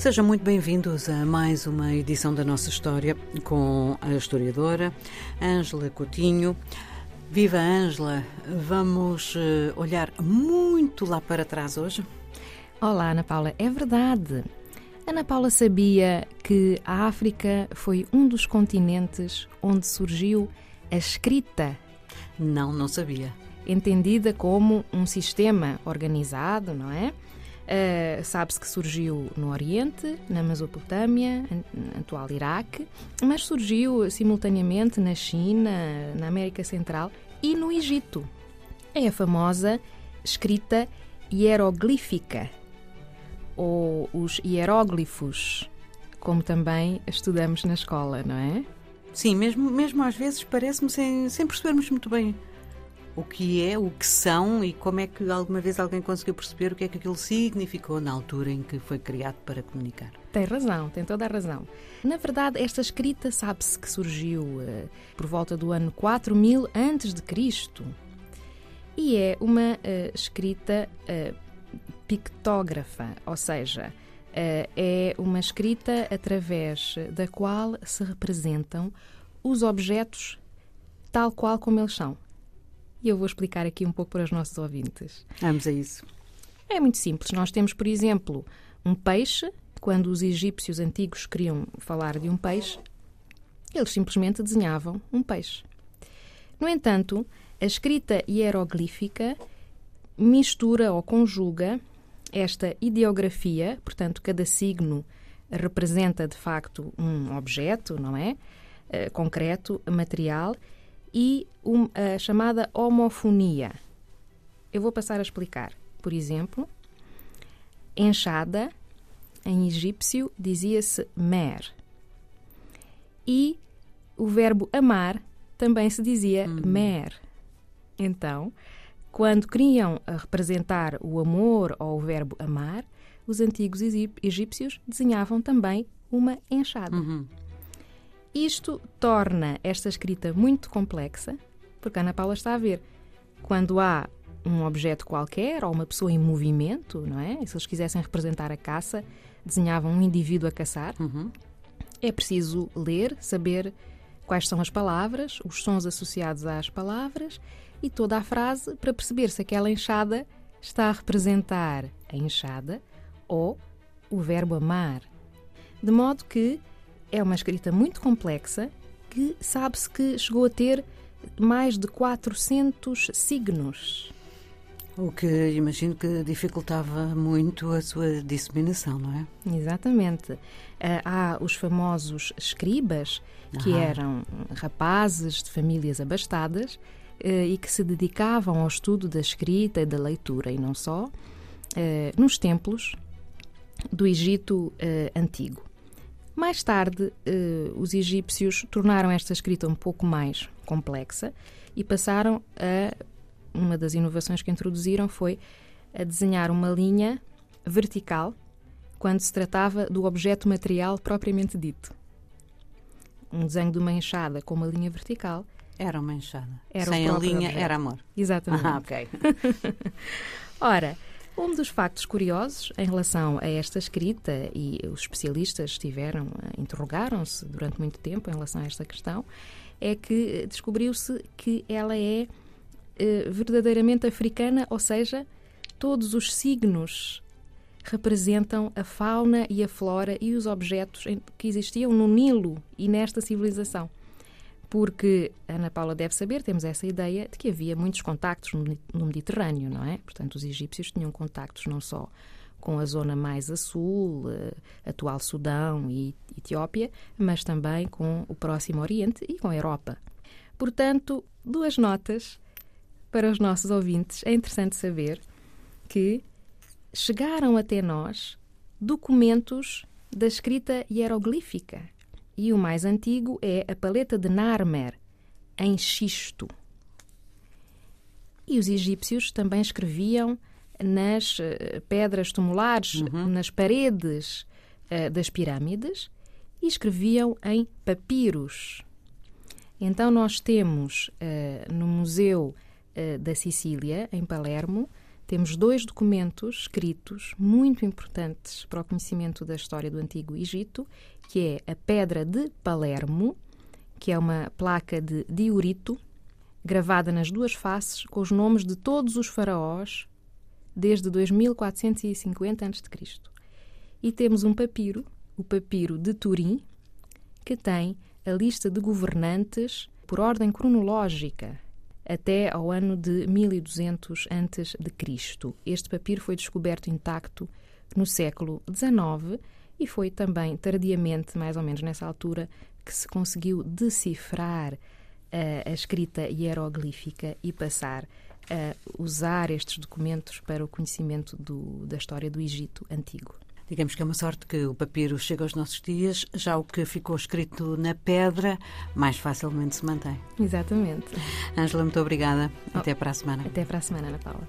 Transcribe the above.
Sejam muito bem-vindos a mais uma edição da nossa história com a historiadora Ângela Coutinho. Viva Ângela, vamos eh, olhar muito lá para trás hoje? Olá, Ana Paula, é verdade. Ana Paula sabia que a África foi um dos continentes onde surgiu a escrita? Não, não sabia. Entendida como um sistema organizado, não é? Uh, Sabe-se que surgiu no Oriente, na Mesopotâmia, atual Iraque, mas surgiu simultaneamente na China, na América Central e no Egito. É a famosa escrita hieroglífica, ou os hieróglifos, como também estudamos na escola, não é? Sim, mesmo, mesmo às vezes parece-me sem, sem percebermos muito bem o que é, o que são e como é que alguma vez alguém conseguiu perceber o que é que aquilo significou na altura em que foi criado para comunicar. Tem razão, tem toda a razão. Na verdade, esta escrita sabe-se que surgiu uh, por volta do ano 4000 antes de Cristo e é uma uh, escrita uh, pictógrafa, ou seja, é uma escrita através da qual se representam os objetos tal qual como eles são. E eu vou explicar aqui um pouco para os nossos ouvintes. Vamos a isso. É muito simples. Nós temos, por exemplo, um peixe. Quando os egípcios antigos queriam falar de um peixe, eles simplesmente desenhavam um peixe. No entanto, a escrita hieroglífica mistura ou conjuga esta ideografia, portanto, cada signo representa de facto um objeto, não é? Uh, concreto, material, e um, a chamada homofonia. Eu vou passar a explicar. Por exemplo, enxada, em egípcio, dizia-se mer. E o verbo amar também se dizia hum. mer. Então, quando queriam representar o amor ou o verbo amar, os antigos egípcios desenhavam também uma enxada. Uhum. Isto torna esta escrita muito complexa, porque Ana Paula está a ver. Quando há um objeto qualquer ou uma pessoa em movimento, não é? E se eles quisessem representar a caça, desenhavam um indivíduo a caçar. Uhum. É preciso ler, saber quais são as palavras, os sons associados às palavras e toda a frase para perceber se aquela enxada está a representar a enxada ou o verbo amar. De modo que é uma escrita muito complexa que sabe-se que chegou a ter mais de 400 signos. O que imagino que dificultava muito a sua disseminação, não é? Exatamente. Ah, há os famosos escribas, que eram rapazes de famílias abastadas eh, e que se dedicavam ao estudo da escrita e da leitura, e não só, eh, nos templos do Egito Antigo. Mais tarde, eh, os egípcios tornaram esta escrita um pouco mais complexa e passaram a. Uma das inovações que introduziram foi a desenhar uma linha vertical quando se tratava do objeto material propriamente dito. Um desenho de uma enxada com uma linha vertical. Era uma enxada. Era Sem a linha, objeto. era amor. Exatamente. Ah, ok. Ora, um dos factos curiosos em relação a esta escrita, e os especialistas estiveram, eh, interrogaram-se durante muito tempo em relação a esta questão, é que descobriu-se que ela é eh, verdadeiramente africana, ou seja, todos os signos representam a fauna e a flora e os objetos que existiam no Nilo e nesta civilização porque Ana Paula deve saber, temos essa ideia de que havia muitos contactos no Mediterrâneo, não é? Portanto, os egípcios tinham contactos não só com a zona mais a sul, eh, atual Sudão e Etiópia, mas também com o Próximo Oriente e com a Europa. Portanto, duas notas para os nossos ouvintes. É interessante saber que chegaram até nós documentos da escrita hieroglífica e o mais antigo é a paleta de Narmer, em xisto. E os egípcios também escreviam nas uh, pedras tumulares, uhum. nas paredes uh, das pirâmides, e escreviam em papiros. Então, nós temos uh, no Museu da Sicília, em Palermo, temos dois documentos escritos muito importantes para o conhecimento da história do Antigo Egito, que é a Pedra de Palermo, que é uma placa de diorito, gravada nas duas faces com os nomes de todos os faraós desde 2450 a.C. E temos um papiro, o papiro de Turim, que tem a lista de governantes por ordem cronológica até ao ano de 1200 a.C. Este papiro foi descoberto intacto no século XIX e foi também tardiamente, mais ou menos nessa altura, que se conseguiu decifrar a, a escrita hieroglífica e passar a usar estes documentos para o conhecimento do, da história do Egito antigo. Digamos que é uma sorte que o papiro chega aos nossos dias, já o que ficou escrito na pedra mais facilmente se mantém. Exatamente. Ângela, muito obrigada. Oh, Até para a semana. Até para a semana, Ana Paula.